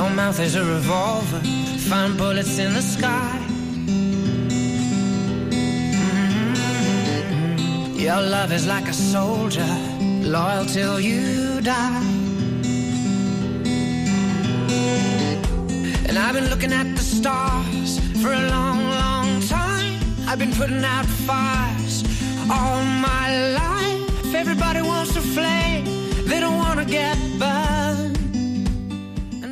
Your mouth is a revolver, find bullets in the sky. Mm-hmm. Your love is like a soldier, loyal till you die. And I've been looking at the stars for a long, long time. I've been putting out fires all my life. Everybody wants to flame, they don't want to get burned.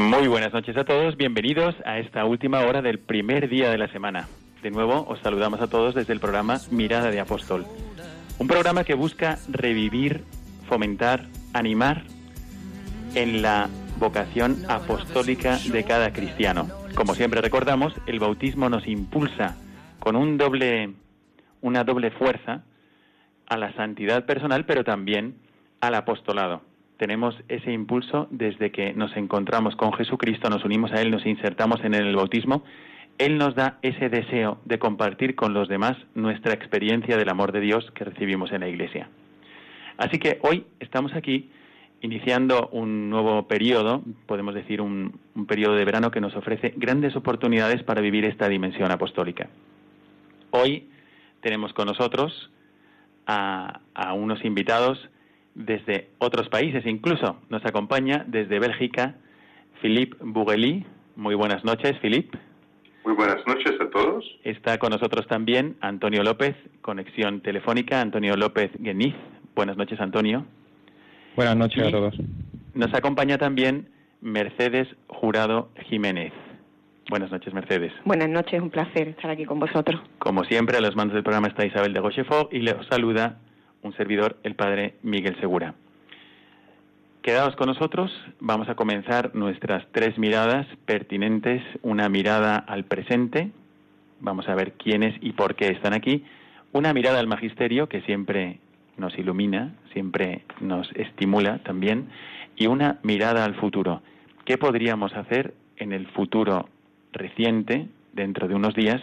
Muy buenas noches a todos, bienvenidos a esta última hora del primer día de la semana. De nuevo os saludamos a todos desde el programa Mirada de Apóstol. Un programa que busca revivir, fomentar, animar en la vocación apostólica de cada cristiano. Como siempre recordamos, el bautismo nos impulsa con un doble, una doble fuerza a la santidad personal, pero también al apostolado. Tenemos ese impulso desde que nos encontramos con Jesucristo, nos unimos a Él, nos insertamos en el bautismo. Él nos da ese deseo de compartir con los demás nuestra experiencia del amor de Dios que recibimos en la Iglesia. Así que hoy estamos aquí iniciando un nuevo periodo, podemos decir un, un periodo de verano que nos ofrece grandes oportunidades para vivir esta dimensión apostólica. Hoy tenemos con nosotros a, a unos invitados desde otros países, incluso nos acompaña desde Bélgica Philippe Bougeli. Muy buenas noches, Philippe. Muy buenas noches a todos. Está con nosotros también Antonio López, conexión telefónica, Antonio López Gueniz. Buenas noches, Antonio. Buenas noches Y a todos. Nos acompaña también Mercedes Jurado Jiménez. Buenas noches, Mercedes. Buenas noches, un placer estar aquí con vosotros. Como siempre, a los mandos del programa está Isabel de Rochefort y le saluda un servidor, el padre Miguel Segura. Quedaos con nosotros, vamos a comenzar nuestras tres miradas pertinentes, una mirada al presente, vamos a ver quiénes y por qué están aquí, una mirada al magisterio que siempre nos ilumina, siempre nos estimula también, y una mirada al futuro. ¿Qué podríamos hacer en el futuro reciente, dentro de unos días,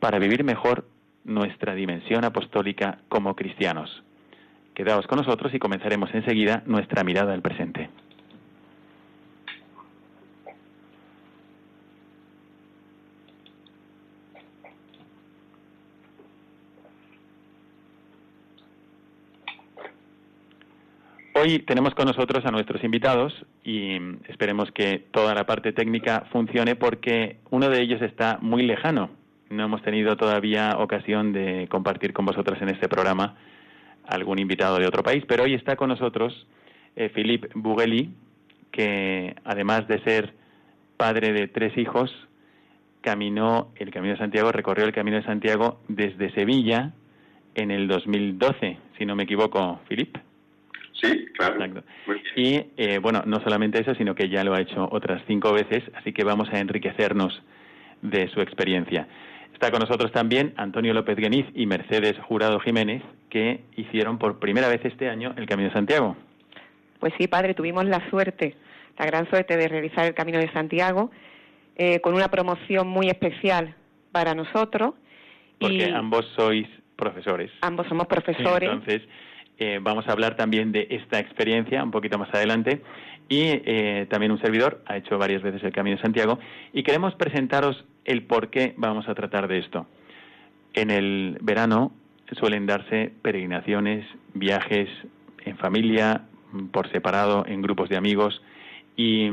para vivir mejor nuestra dimensión apostólica como cristianos? Quedaos con nosotros y comenzaremos enseguida nuestra mirada al presente. Hoy tenemos con nosotros a nuestros invitados y esperemos que toda la parte técnica funcione porque uno de ellos está muy lejano. No hemos tenido todavía ocasión de compartir con vosotros en este programa algún invitado de otro país, pero hoy está con nosotros eh, Philippe Bougeli, que además de ser padre de tres hijos, caminó el Camino de Santiago, recorrió el Camino de Santiago desde Sevilla en el 2012, si no me equivoco, Philippe. Sí, claro. Exacto. Y eh, bueno, no solamente eso, sino que ya lo ha hecho otras cinco veces, así que vamos a enriquecernos de su experiencia. Está con nosotros también Antonio López Gueniz y Mercedes Jurado Jiménez, que hicieron por primera vez este año el Camino de Santiago. Pues sí, padre, tuvimos la suerte, la gran suerte de realizar el Camino de Santiago eh, con una promoción muy especial para nosotros. Porque y ambos sois profesores. ambos somos profesores. Entonces, eh, vamos a hablar también de esta experiencia un poquito más adelante. Y eh, también un servidor ha hecho varias veces el Camino de Santiago. Y queremos presentaros el por qué vamos a tratar de esto. En el verano suelen darse peregrinaciones, viajes en familia, por separado, en grupos de amigos. Y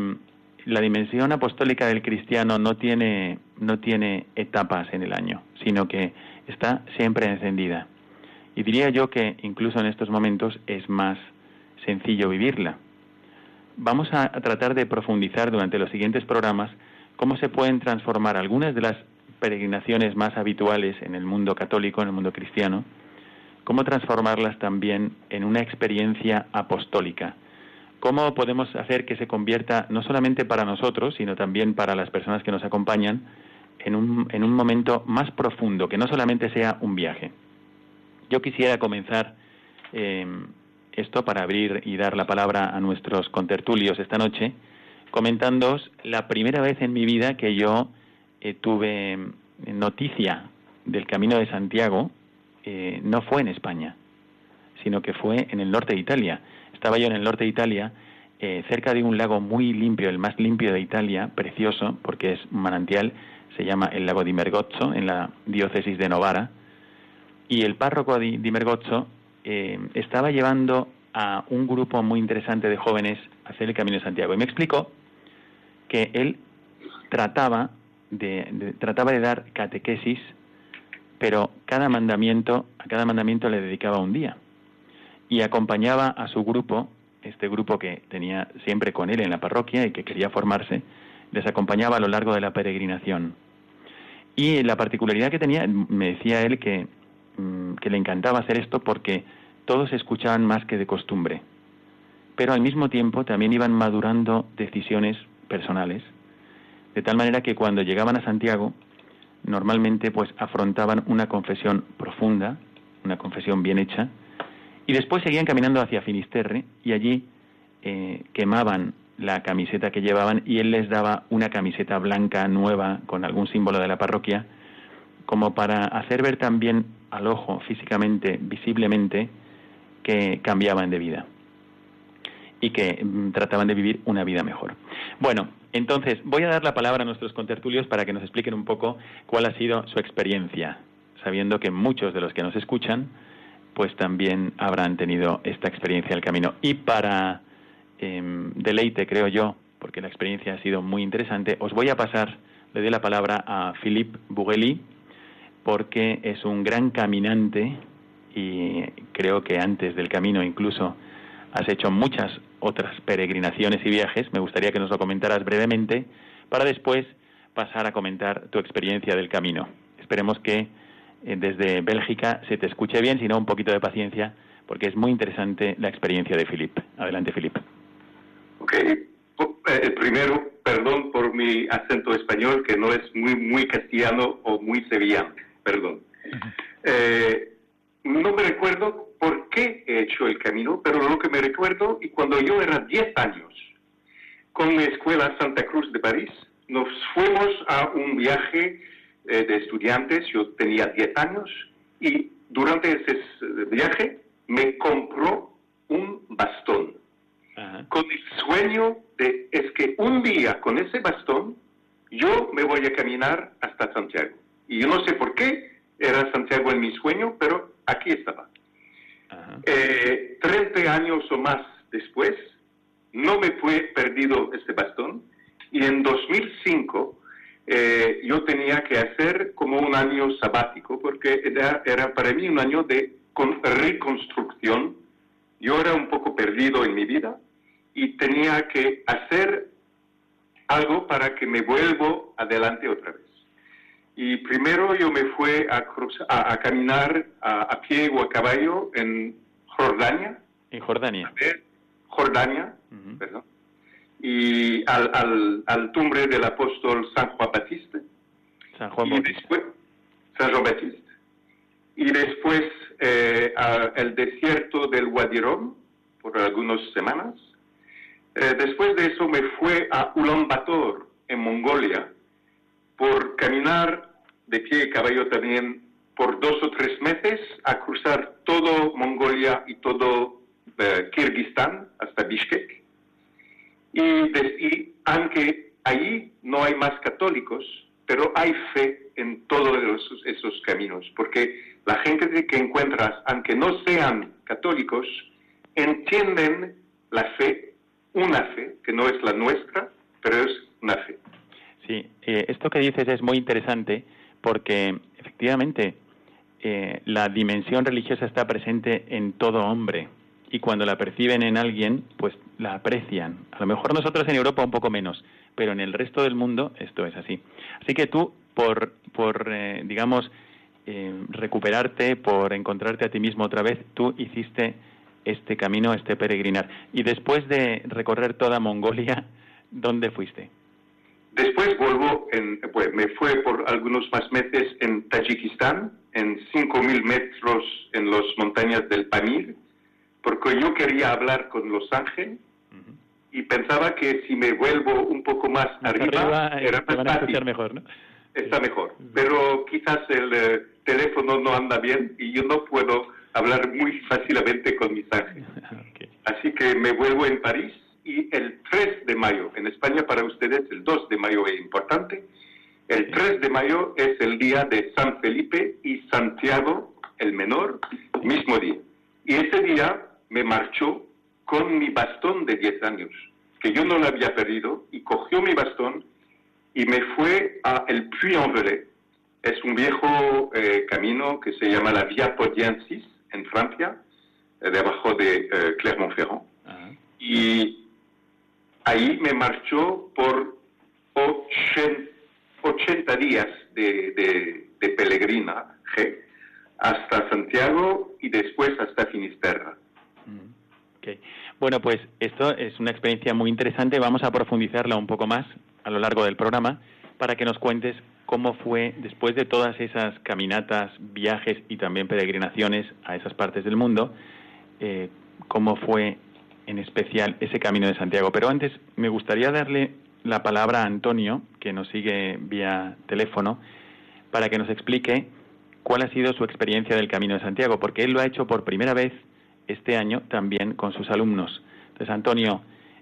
la dimensión apostólica del cristiano no tiene, no tiene etapas en el año, sino que está siempre encendida. Y diría yo que incluso en estos momentos es más sencillo vivirla. Vamos a, tratar de profundizar durante los siguientes programas cómo se pueden transformar algunas de las peregrinaciones más habituales en el mundo católico, en el mundo cristiano, cómo transformarlas también en una experiencia apostólica, ¿Cómo podemos hacer que se convierta no solamente para nosotros, sino también para las personas que nos acompañan en un, en un momento más profundo, que no solamente sea un viaje? Yo quisiera comenzar eh, esto para abrir y dar la palabra a nuestros contertulios esta noche, comentándoos la primera vez en mi vida que yo eh, tuve noticia del Camino de Santiago, eh, no fue en España, sino que fue en el norte de Italia. Estaba yo en el norte de Italia, eh, cerca de un lago muy limpio, el más limpio de Italia, precioso, porque es un manantial, se llama el lago di Mergozzo, en la diócesis de Novara, y el párroco di, di Mergozzo eh, estaba llevando a un grupo muy interesante de jóvenes a hacer el Camino de Santiago. Y me explicó que él trataba de, trataba de dar catequesis, pero cada mandamiento, a cada mandamiento le dedicaba un día. Y acompañaba a su grupo, este grupo que tenía siempre con él en la parroquia y que quería formarse, les acompañaba a lo largo de la peregrinación. Y la particularidad que tenía, me decía él que que le encantaba hacer esto porque todos escuchaban más que de costumbre, pero al mismo tiempo también iban madurando decisiones personales, de tal manera que cuando llegaban a Santiago, normalmente pues afrontaban una confesión profunda, una confesión bien hecha, y después seguían caminando hacia Finisterre y allí eh, quemaban la camiseta que llevaban y él les daba una camiseta blanca nueva con algún símbolo de la parroquia, como para hacer ver también al ojo físicamente, visiblemente, que cambiaban de vida y que mm, trataban de vivir una vida mejor. Bueno, entonces voy a dar la palabra a nuestros contertulios para que nos expliquen un poco cuál ha sido su experiencia, sabiendo que muchos de los que nos escuchan pues también habrán tenido esta experiencia del camino. Y para em, deleite, creo yo, porque la experiencia ha sido muy interesante, os voy a pasar, le doy la palabra a Philippe Bougeli, porque es un gran caminante y creo que antes del camino incluso has hecho muchas otras peregrinaciones y viajes. Me gustaría que nos lo comentaras brevemente para después pasar a comentar tu experiencia del camino. Esperemos que eh, desde Bélgica se te escuche bien, si no un poquito de paciencia, porque es muy interesante la experiencia de Filip. Adelante, Filip. Ok. Eh, primero, perdón por mi acento español, que no es muy, muy castellano o muy sevillano perdón. Eh, no me recuerdo por qué he hecho el camino, pero lo que me recuerdo, y cuando yo era 10 años, con mi escuela Santa Cruz de París, nos fuimos a un viaje eh, de estudiantes, yo tenía 10 años, y durante ese viaje me compró un bastón, con el sueño de, es que un día con ese bastón, yo me voy a caminar hasta Santiago. Y yo no sé por qué era Santiago en mi sueño, pero aquí estaba. Eh, años o más después, no me fue perdido este bastón y en 2005 eh, yo tenía que hacer como un año sabático porque era, era para mí un año de reconstrucción. Yo era un poco perdido en mi vida y tenía que hacer algo para que me vuelvo adelante otra vez. Y primero yo me fui a, a, caminar a, pie o a caballo en Jordania. En Jordania. Jordania, perdón. Y al, al, al, tumbre del apóstol San Juan Batista. San Juan Batista. San Juan Batista. Y después eh, al desierto del Wadirom por algunas semanas. Eh, después de eso me fui a Ulaanbaatar, en Mongolia, por caminar de pie y caballo también por dos o tres meses a cruzar todo Mongolia y todo eh, Kirguistán hasta Bishkek. Y, aunque ahí no hay más católicos, pero hay fe en todos esos caminos, porque la gente que encuentras, aunque no sean católicos, entienden la fe, una fe, que no es la nuestra, pero es una fe. Sí, eh, esto que dices es muy interesante porque efectivamente eh, la dimensión religiosa está presente en todo hombre y cuando la perciben en alguien, pues la aprecian. A lo mejor nosotros en Europa un poco menos, pero en el resto del mundo esto es así. Así que tú, por, por eh, digamos, recuperarte, por encontrarte a ti mismo otra vez, tú hiciste este camino, este peregrinar. Y después de recorrer toda Mongolia, ¿dónde fuiste? Después vuelvo, en, pues me fue por algunos más meses en Tayikistán, en 5.000 metros en las montañas del Pamir, porque yo quería hablar con Los Ángeles y pensaba que si me vuelvo un poco más arriba, era más fácil. mejor, ¿no? Está mejor, pero quizás el eh, teléfono no anda bien y yo no puedo hablar muy fácilmente con mis ángeles. Así que me vuelvo en París y el 3 de mayo, en España para ustedes el 2 de mayo es importante, el 3 de mayo es el día de San Felipe y Santiago el Menor, mismo día. Y ese día me marchó con mi bastón de 10 años, que yo no lo había perdido, y cogió mi bastón y me fue a el Puy-en-Velay. Es un viejo eh, camino que se llama la Via Podiensis en Francia, eh, debajo de eh, Clermont-Ferrand. Y ahí me marchó por 80, días de, de, hasta Santiago y después hasta Finisterra. Mm, bueno, pues esto es una experiencia muy interesante. Vamos a profundizarla un poco más a lo largo del programa para que nos cuentes cómo fue después de todas esas caminatas, viajes y también peregrinaciones a esas partes del mundo, eh, cómo fue en especial ese camino de Santiago. Pero antes me gustaría darle la palabra a Antonio, que nos sigue vía teléfono, para que nos explique cuál ha sido su experiencia del Camino de Santiago, porque él lo ha hecho por primera vez este año también con sus alumnos. Entonces, Antonio,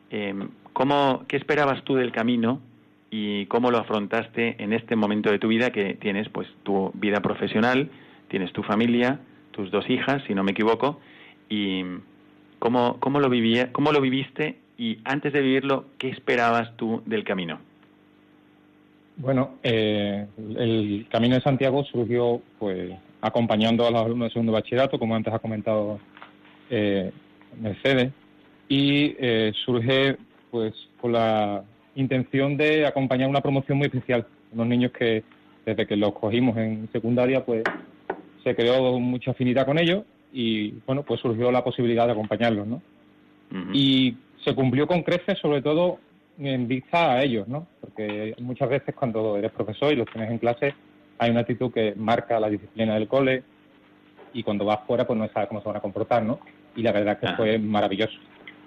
em, ¿cómo, ¿qué esperabas tú del camino y cómo lo afrontaste en este momento de tu vida que tienes pues tu vida profesional, tienes tu familia, tus dos hijas, si no me equivoco, y ¿Cómo, cómo, lo vivía, ¿Cómo lo viviste y antes de vivirlo, qué esperabas tú del camino? Bueno, eh, el Camino de Santiago surgió pues acompañando a los alumnos de segundo bachillerato, como antes ha comentado eh, Mercedes, y eh, surge pues con la intención de acompañar una promoción muy especial, unos niños que desde que los cogimos en secundaria pues se creó mucha afinidad con ellos y bueno, pues surgió la posibilidad de acompañarlos, ¿no? Y se cumplió con creces, sobre todo en vista a ellos, ¿no? Porque muchas veces cuando eres profesor y los tienes en clase, hay una actitud que marca la disciplina del cole y cuando vas fuera, pues no sabes cómo se van a comportar, ¿no? Y la verdad que fue maravilloso.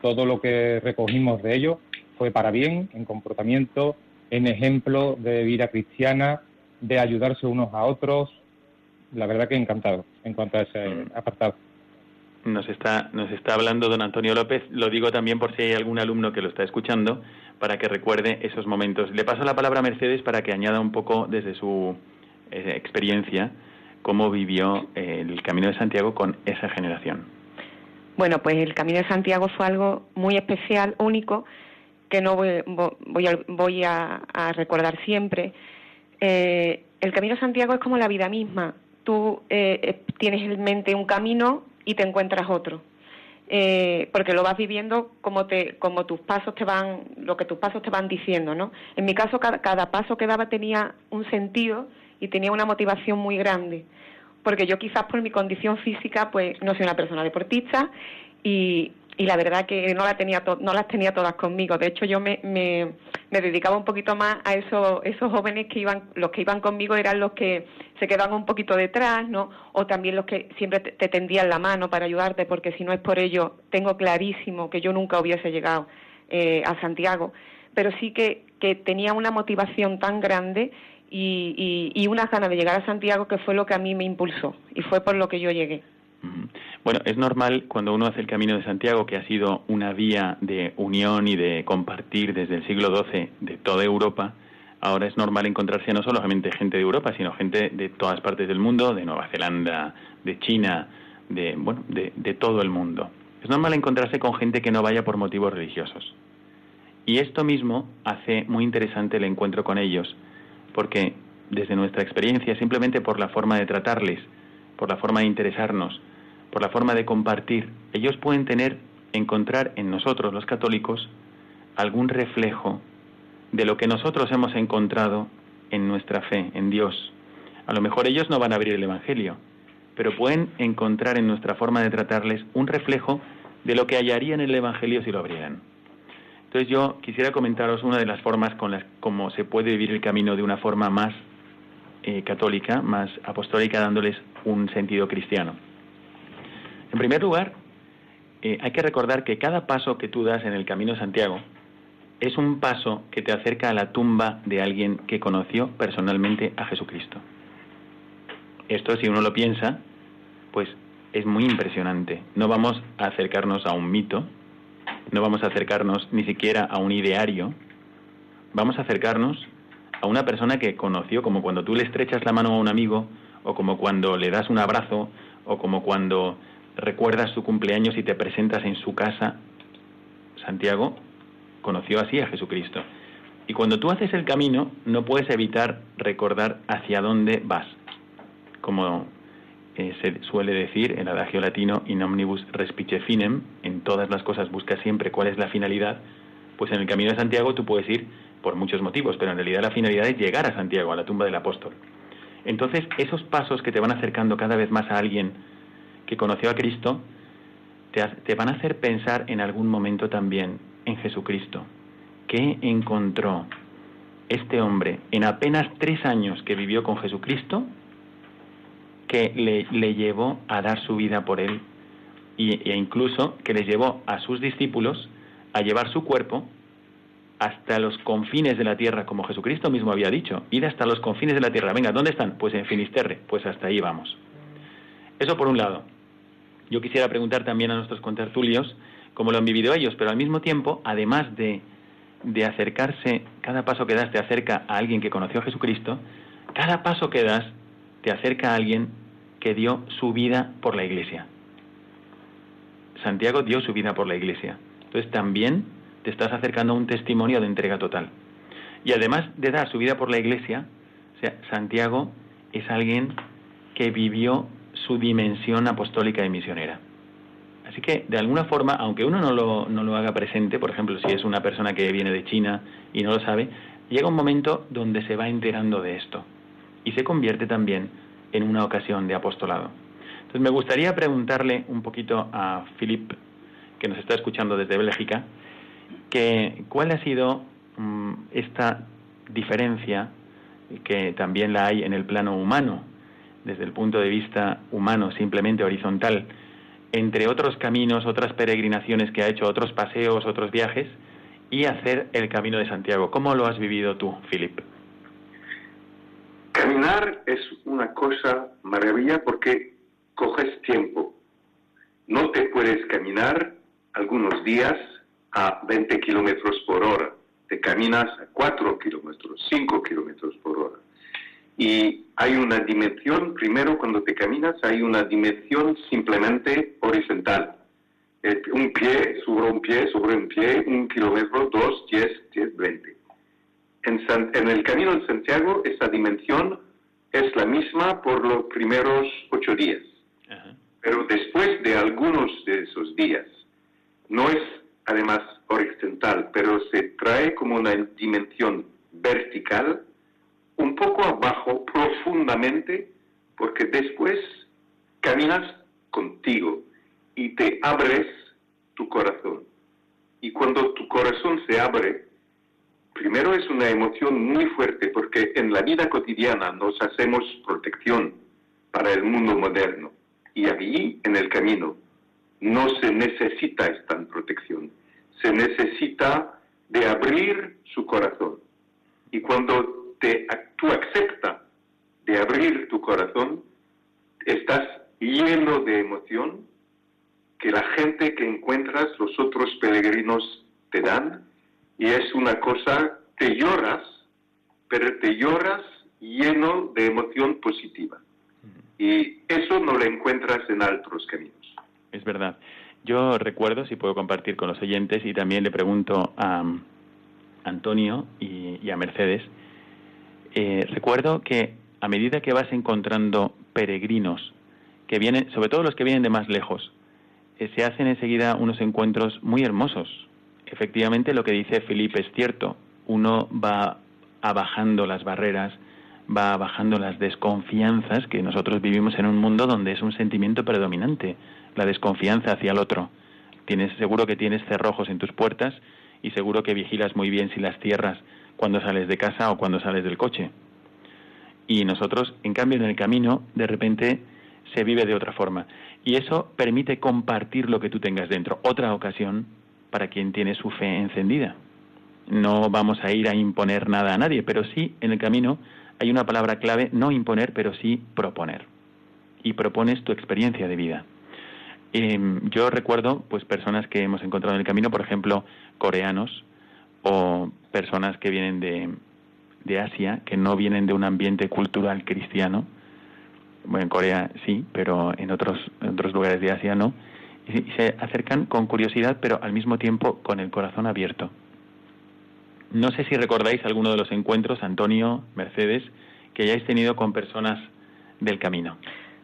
Todo lo que recogimos de ellos fue para bien, en comportamiento, en ejemplo de vida cristiana, de ayudarse unos a otros, la verdad que encantado en cuanto a ese mm. apartado. Nos está, nos está hablando don Antonio López, lo digo también por si hay algún alumno que lo está escuchando, para que recuerde esos momentos. Le paso la palabra a Mercedes para que añada un poco desde su eh, experiencia cómo vivió el Camino de Santiago con esa generación. Bueno, pues el Camino de Santiago fue algo muy especial, único, que no voy, voy, a, recordar siempre. Eh, el Camino de Santiago es como la vida misma tú eh, eh, tienes en mente un camino y te encuentras otro. Eh, porque lo vas viviendo como te como tus pasos te van lo que tus pasos te van diciendo no en mi caso cada, cada paso que daba tenía un sentido y tenía una motivación muy grande porque yo quizás por mi condición física pues no soy una persona deportista y, y la verdad que no, la tenía no las tenía todas conmigo. De hecho, yo me, me, dedicaba un poquito más a esos, jóvenes que iban, los que iban conmigo eran los que se quedaban un poquito detrás, ¿no? O también los que siempre te, tendían la mano para ayudarte, porque si no es por ello, tengo clarísimo que yo nunca hubiese llegado eh, a Santiago. Pero sí que, que tenía una motivación tan grande y, y, y unas ganas de llegar a Santiago que fue lo que a mí me impulsó y fue por lo que yo llegué. Bueno, es normal cuando uno hace el Camino de Santiago, que ha sido una vía de unión y de compartir desde el siglo XII de toda Europa, ahora es normal encontrarse no solamente gente de Europa, sino gente de todas partes del mundo, de Nueva Zelanda, de China, de, bueno, de, de todo el mundo. Es normal encontrarse con gente que no vaya por motivos religiosos. Y esto mismo hace muy interesante el encuentro con ellos, porque desde nuestra experiencia, simplemente por la forma de tratarles, por la forma de interesarnos, por la forma de compartir, ellos pueden tener, encontrar en nosotros los católicos algún reflejo de lo que nosotros hemos encontrado en nuestra fe, en Dios. A lo mejor ellos no van a abrir el Evangelio, pero pueden encontrar en nuestra forma de tratarles un reflejo de lo que hallarían en el Evangelio si lo abrieran. Entonces yo quisiera comentaros una de las formas con las como se puede vivir el camino de una forma más eh, católica, más apostólica, dándoles un sentido cristiano. En primer lugar, eh, hay que recordar que cada paso que tú das en el Camino de Santiago es un paso que te acerca a la tumba de alguien que conoció personalmente a Jesucristo. Esto, si uno lo piensa, pues es muy impresionante. No vamos a acercarnos a un mito, no vamos a acercarnos ni siquiera a un ideario, vamos a acercarnos a una persona que conoció, como cuando tú le estrechas la mano a un amigo, o como cuando le das un abrazo, o como cuando recuerdas su cumpleaños y te presentas en su casa. Santiago conoció así a Jesucristo. Y cuando tú haces el camino, no puedes evitar recordar hacia dónde vas. Como eh, se suele decir en el adagio latino, in omnibus respice finem, en todas las cosas busca siempre cuál es la finalidad, pues en el camino de Santiago tú puedes ir por muchos motivos, pero en realidad la finalidad es llegar a Santiago, a la tumba del apóstol. Entonces, esos pasos que te van acercando cada vez más a alguien que conoció a Cristo, te, van a hacer pensar en algún momento también en Jesucristo. ¿Qué encontró este hombre en apenas tres años que vivió con Jesucristo que le, le llevó a dar su vida por él y, e incluso que les llevó a sus discípulos a llevar su cuerpo hasta los confines de la tierra, como Jesucristo mismo había dicho, ir hasta los confines de la tierra. Venga, ¿dónde están? Pues en Finisterre, pues hasta ahí vamos. Eso por un lado. Yo quisiera preguntar también a nuestros contertulios cómo lo han vivido ellos, pero al mismo tiempo, además de, de acercarse, cada paso que das te acerca a alguien que conoció a Jesucristo, cada paso que das te acerca a alguien que dio su vida por la iglesia. Santiago dio su vida por la iglesia. Entonces también te estás acercando a un testimonio de entrega total. Y además de dar su vida por la iglesia, o sea, Santiago es alguien que vivió su dimensión apostólica y misionera. Así que, de alguna forma, aunque uno no lo, no lo haga presente, por ejemplo, si es una persona que viene de China y no lo sabe, llega un momento donde se va enterando de esto y se convierte también en una ocasión de apostolado. Entonces, me gustaría preguntarle un poquito a Philip, que nos está escuchando desde Bélgica, que cuál ha sido mm, esta diferencia, que también la hay en el plano humano, desde el punto de vista humano, simplemente horizontal, entre otros caminos, otras peregrinaciones que ha hecho, otros paseos, otros viajes, y hacer el camino de Santiago. ¿Cómo lo has vivido tú, Philip? Caminar es una cosa maravilla porque coges tiempo. No te puedes caminar algunos días a 20 kilómetros por hora. Te caminas a 4 kilómetros, 5 kilómetros por hora. Y hay una dimensión, primero cuando te caminas, hay una dimensión simplemente horizontal. Eh, un pie sobre un pie sobre un pie, un kilómetro, dos, diez, diez, veinte. En, en el camino de Santiago, esa dimensión es la misma por los primeros ocho días. Pero después de algunos de esos días, no es además horizontal, pero se trae como una dimensión vertical un poco abajo profundamente porque después caminas contigo y te abres tu corazón. Y cuando tu corazón se abre, primero es una emoción muy fuerte porque en la vida cotidiana nos hacemos protección para el mundo moderno y allí en el camino no se necesita esta protección, se necesita de abrir su corazón. Y cuando te, tú aceptas de abrir tu corazón, estás lleno de emoción que la gente que encuentras, los otros peregrinos te dan, y es una cosa, te lloras, pero te lloras lleno de emoción positiva. Y eso no lo encuentras en otros caminos. Es verdad. Yo recuerdo, si puedo compartir con los oyentes, y también le pregunto a Antonio y a Mercedes, eh, recuerdo que a medida que vas encontrando peregrinos que vienen, sobre todo los que vienen de más lejos, eh, se hacen enseguida unos encuentros muy hermosos. Efectivamente, lo que dice Felipe es cierto. Uno va abajando las barreras, va bajando las desconfianzas que nosotros vivimos en un mundo donde es un sentimiento predominante, la desconfianza hacia el otro. Tienes, seguro que tienes cerrojos en tus puertas y seguro que vigilas muy bien si las cierras cuando sales de casa o cuando sales del coche. Y nosotros, en cambio, en el camino, de repente se vive de otra forma. Y eso permite compartir lo que tú tengas dentro. Otra ocasión para quien tiene su fe encendida. No vamos a ir a imponer nada a nadie, pero sí en el camino hay una palabra clave, no imponer, pero sí proponer. Y propones tu experiencia de vida. Em, yo recuerdo pues personas que hemos encontrado en el camino, por ejemplo, coreanos o personas que vienen de, de Asia, que no vienen de un ambiente cultural cristiano. Bueno, en Corea sí, pero en otros, en otros lugares de Asia no. Y se acercan con curiosidad, pero al mismo tiempo con el corazón abierto. No sé si recordáis alguno de los encuentros, Antonio, Mercedes, que hayáis tenido con personas del camino.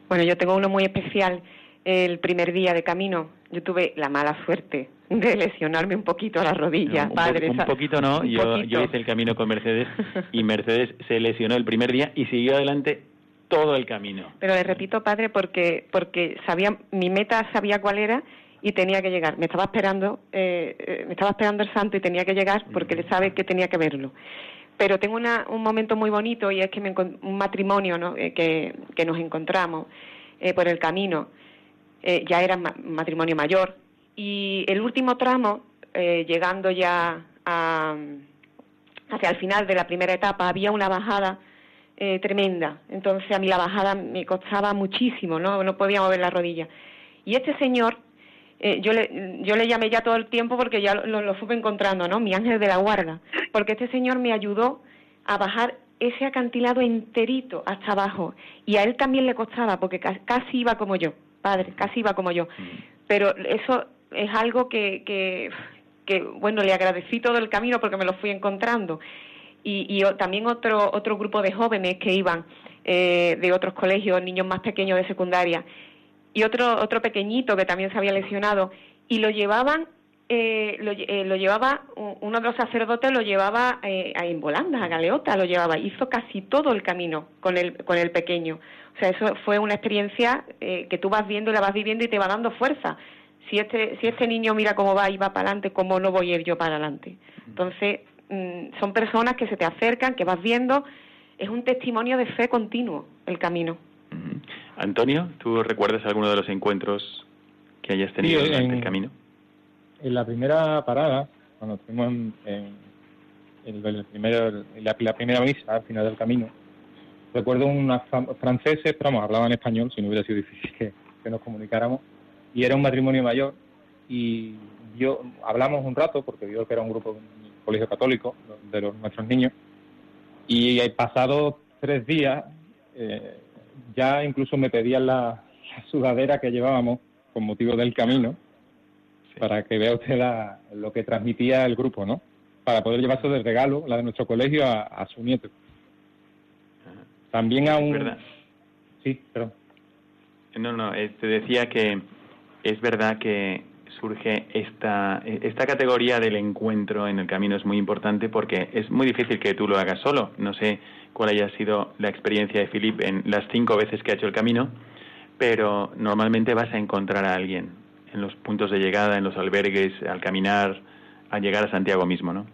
Bueno, yo tengo uno muy especial. El primer día de camino, yo tuve la mala suerte de lesionarme un poquito a la rodilla, un padre. un poquito no, yo, yo hice el camino con Mercedes y Mercedes se lesionó el primer día y siguió adelante todo el camino. Pero le repito, padre, porque porque sabía mi meta sabía cuál era y tenía que llegar. Me estaba esperando, eh, eh, me estaba esperando el santo y tenía que llegar porque le sabe que tenía que verlo. Pero tengo una, un momento muy bonito y es que me, un matrimonio ¿no? Eh, que, que, nos encontramos por el camino. Ya era un matrimonio mayor y el último tramo, llegando ya a, hacia el final de la primera etapa, había una bajada tremenda. Entonces a mí la bajada me costaba muchísimo, no, no podía mover la rodilla. Y este señor eh, yo, le, yo le llamé ya todo el tiempo porque ya lo, lo, fui encontrando, ¿no? Mi ángel de la guarda. Porque este señor me ayudó a bajar ese acantilado enterito hasta abajo. Y a él también le costaba, porque casi iba como yo, padre, casi iba como yo. Pero eso es algo que, que, que bueno, le agradecí todo el camino porque me lo fui encontrando. Y, y también otro, otro grupo de jóvenes que iban eh, de otros colegios, niños más pequeños de secundaria, y otro, otro pequeñito que también se había lesionado, y lo llevaban, eh, lo, eh, lo, llevaba, uno de los sacerdotes lo llevaba eh, a Involanda, a Galeota, lo llevaba, hizo casi todo el camino con el, con el pequeño. O sea, eso fue una experiencia eh, que tú vas viendo y la vas viviendo y te va dando fuerza. Si este, si este niño mira cómo va y va para adelante, ¿cómo no voy a ir yo para adelante? Entonces, mm, son personas que se te acercan, que vas viendo, es un testimonio de fe continuo el camino. Antonio, ¿tú recuerdas alguno de los encuentros que hayas tenido sí, en, en, el camino? En la primera parada, cuando estuvimos en, en, en el primero, la, la, primera misa al final del camino, recuerdo unos franceses, pero vamos, hablaban español, si no hubiera sido difícil que, que nos comunicáramos, y era un matrimonio mayor, y yo hablamos un rato, porque vio que era un grupo de un colegio católico, de los nuestros niños, y pasado tres días, eh, ya incluso me pedían la, la, sudadera que llevábamos con motivo del camino, sí. para que vea usted la, lo que transmitía el grupo, ¿no? Para poder llevarse de regalo, la de nuestro colegio, a, a su nieto. También a un... ¿verdad? Sí, perdón. No, no, eh, te decía que es verdad que surge esta, esta categoría del encuentro en el camino es muy importante porque es muy difícil que tú lo hagas solo. No sé cuál haya sido la experiencia de Philip en las cinco veces que ha hecho el camino, pero normalmente vas a encontrar a alguien en los puntos de llegada, en los albergues, al caminar, al llegar a Santiago mismo, ¿no?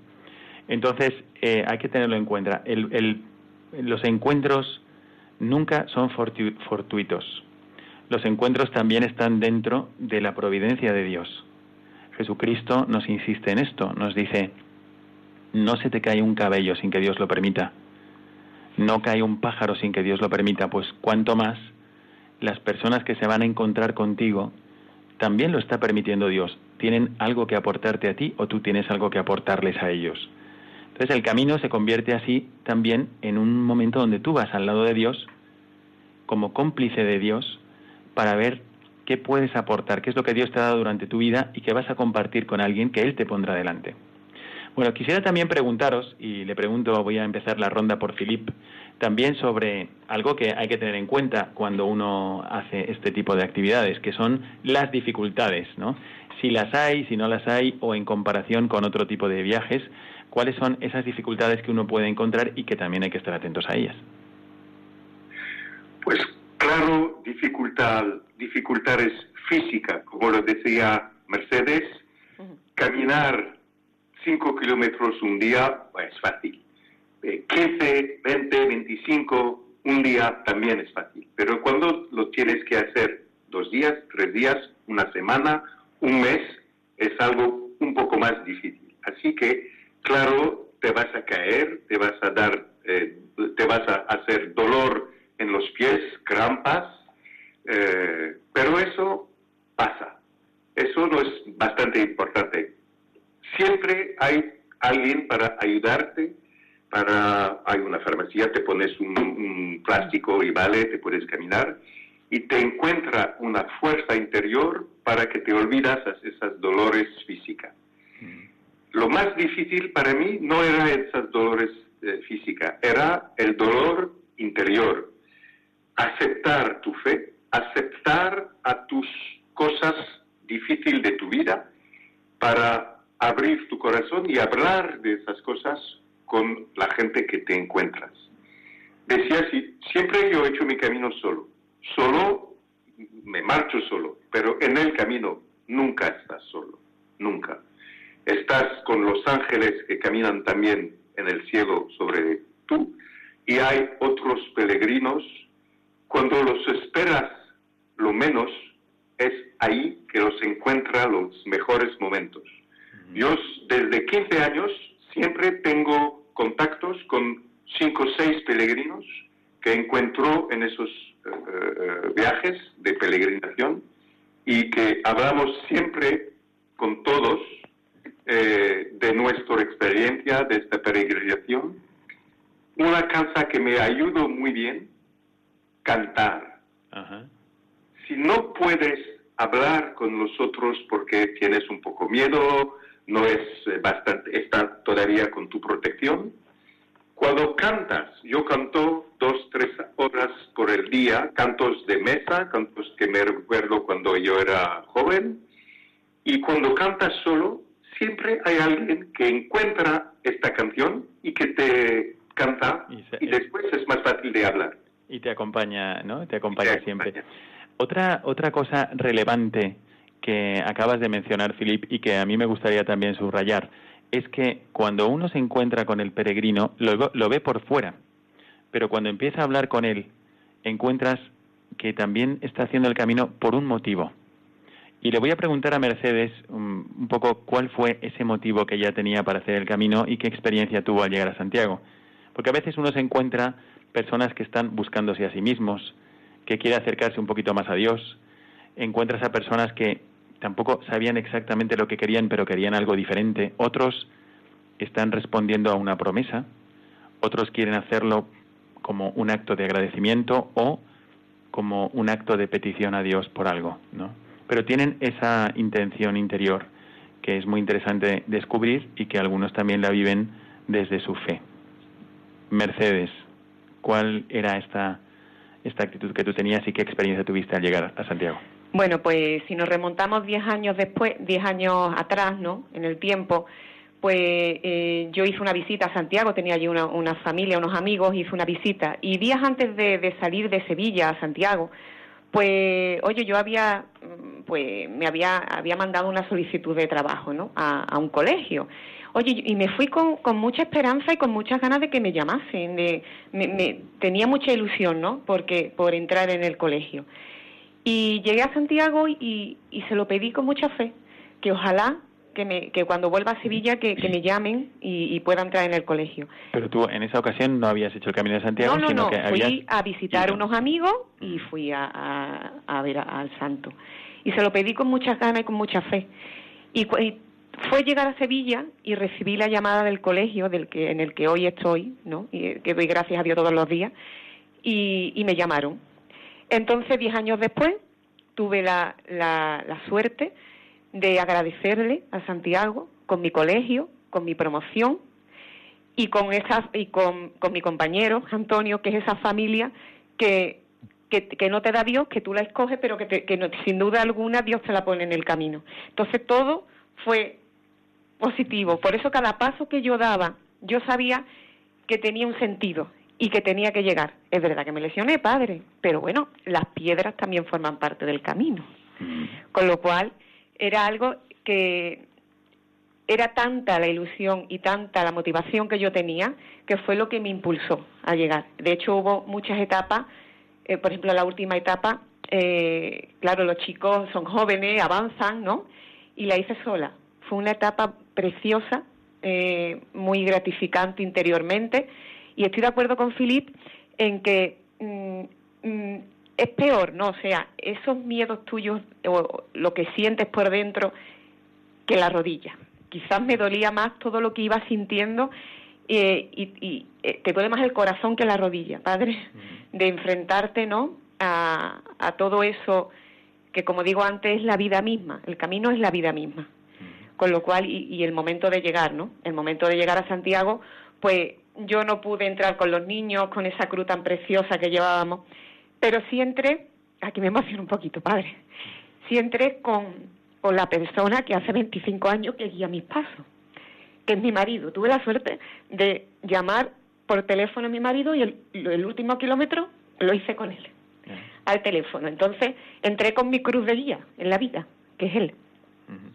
Entonces, eh, hay que tenerlo en cuenta. El, el, los encuentros nunca son fortu fortuitos. Los encuentros también están dentro de la providencia de Dios. Jesucristo nos insiste en esto, nos dice, no se te cae un cabello sin que Dios lo permita no cae un pájaro sin que Dios lo permita, pues cuanto más las personas que se van a encontrar contigo también lo está permitiendo Dios. Tienen algo que aportarte a ti o tú tienes algo que aportarles a ellos. Entonces el camino se convierte así también en un momento donde tú vas al lado de Dios como cómplice de Dios para ver qué puedes aportar, qué es lo que Dios te ha dado durante tu vida y que vas a compartir con alguien que Él te pondrá delante. Bueno, quisiera también preguntaros, y le pregunto, voy a empezar la ronda por Filip, también sobre algo que hay que tener en cuenta cuando uno hace este tipo de actividades, que son las dificultades, ¿no? Si las hay, si no las hay, o en comparación con otro tipo de viajes, ¿cuáles son esas dificultades que uno puede encontrar y que también hay que estar atentos a ellas? Pues claro, dificultad, dificultades físicas, como lo decía Mercedes, caminar 5 kilómetros un día es fácil. 15, 20, 25 un día también es fácil. Pero cuando lo tienes que hacer dos días, tres días, una semana, un mes, es algo un poco más difícil. Así que, claro, te vas a caer, te vas a dar, eh, te vas a hacer dolor en los pies, crampas, eh, pero eso pasa. Eso no es bastante importante. Siempre hay alguien para ayudarte, para hay una farmacia, te pones un, plástico y vale, te puedes caminar y te encuentra una fuerza interior para que te olvidas esas dolores físicas. Lo más difícil para mí no era esas dolores eh, físicas, era el dolor interior. Aceptar tu fe, aceptar a tus cosas difíciles de tu vida para abrir tu corazón y hablar de esas cosas con la gente que te encuentras. Decía, si, siempre yo he hecho mi camino solo. Solo me marcho solo, pero en el camino nunca estás solo, nunca. Estás con los ángeles que caminan también en el cielo sobre tú y hay otros peregrinos. Cuando los esperas lo menos, es ahí que los encuentra los mejores momentos. Yo desde 15 años siempre tengo contactos con cinco o seis peregrinos que encuentro en esos eh, eh, viajes de peregrinación y que hablamos siempre con todos eh, de nuestra experiencia de esta peregrinación. Una casa que me ayudó muy bien, cantar. Si no puedes hablar con nosotros porque tienes un poco miedo, no es eh, bastante, está todavía con tu protección. Cuando cantas, yo canto dos, tres horas por el día, cantos de mesa, cantos que me recuerdo cuando yo era joven, y cuando cantas solo, siempre hay alguien que encuentra esta canción y que te canta, y, después es más fácil de hablar. Y te acompaña, ¿no? Te acompaña siempre. Otra, otra cosa relevante que acabas de mencionar, Filip, y que a mí me gustaría también subrayar, es que cuando uno se encuentra con el peregrino, lo, ve por fuera, pero cuando empieza a hablar con él, encuentras que también está haciendo el camino por un motivo. Y le voy a preguntar a Mercedes um, un, poco cuál fue ese motivo que ella tenía para hacer el camino y qué experiencia tuvo al llegar a Santiago. Porque a veces uno se encuentra personas que están buscándose a sí mismos, que quiere acercarse un poquito más a Dios, encuentras a personas que tampoco sabían exactamente lo que querían, pero querían algo diferente. Otros están respondiendo a una promesa, otros quieren hacerlo como un acto de agradecimiento o como un acto de petición a Dios por algo, ¿no? Pero tienen esa intención interior que es muy interesante descubrir y que algunos también la viven desde su fe. Mercedes, ¿cuál era esta, esta actitud que tú tenías y qué experiencia tuviste al llegar a Santiago? Bueno, pues si nos remontamos diez años después, diez años atrás, ¿no? En el tiempo, pues eh, yo hice una visita a Santiago, tenía allí una, una, familia, unos amigos, hice una visita. Y días antes de, salir de Sevilla a Santiago, pues, oye, yo había, pues, me había, había mandado una solicitud de trabajo, ¿no? A, un colegio. Oye, y me fui con, con, mucha esperanza y con muchas ganas de que me llamasen. De, me, tenía mucha ilusión, ¿no? Porque, por entrar en el colegio. Y llegué a Santiago y, se lo pedí con mucha fe, que ojalá que, me, que cuando vuelva a Sevilla que, me llamen y, pueda entrar en el colegio. Pero tú en esa ocasión no habías hecho el Camino de Santiago, no, no, sino no. que fui a visitar unos amigos y fui a, a, ver al santo. Y se lo pedí con muchas ganas y con mucha fe. Y, fue llegar a Sevilla y recibí la llamada del colegio del que en el que hoy estoy, ¿no? Y que doy gracias a Dios todos los días. Y, y me llamaron entonces, diez años después, tuve la, la, suerte de agradecerle a Santiago con mi colegio, con mi promoción y con esa, y con, con mi compañero Antonio, que es esa familia que, que, no te da Dios, que tú la escoges, pero que, que sin duda alguna Dios te la pone en el camino. Entonces todo fue positivo. Por eso cada paso que yo daba, yo sabía que tenía un sentido y que tenía que llegar. Es verdad que me lesioné, padre, pero bueno, las piedras también forman parte del camino. Mm. Con lo cual, era algo que era tanta la ilusión y tanta la motivación que yo tenía que fue lo que me impulsó a llegar. De hecho, hubo muchas etapas, eh, por ejemplo, la última etapa, eh, claro, los chicos son jóvenes, avanzan, ¿no? Y la hice sola. Fue una etapa preciosa, eh, muy gratificante interiormente, y estoy de acuerdo con Filip en que mm, mm, es peor, ¿no? O sea, esos miedos tuyos o lo que sientes por dentro que la rodilla. Quizás me dolía más todo lo que iba sintiendo eh, y, eh, te duele más el corazón que la rodilla, padre, de enfrentarte, ¿no? A, todo eso que, como digo antes, es la vida misma. El camino es la vida misma. Con lo cual, y, y el momento de llegar, ¿no? El momento de llegar a Santiago, pues yo no pude entrar con los niños, con esa cruz tan preciosa que llevábamos pero sí entré, aquí me emociona un poquito, padre, sí entré con, con la persona que hace 25 años que guía mis pasos, que es mi marido. Tuve la suerte de llamar por teléfono a mi marido y el, el último kilómetro lo hice con él, al teléfono. Entonces entré con mi cruz de guía en la vida, que es él.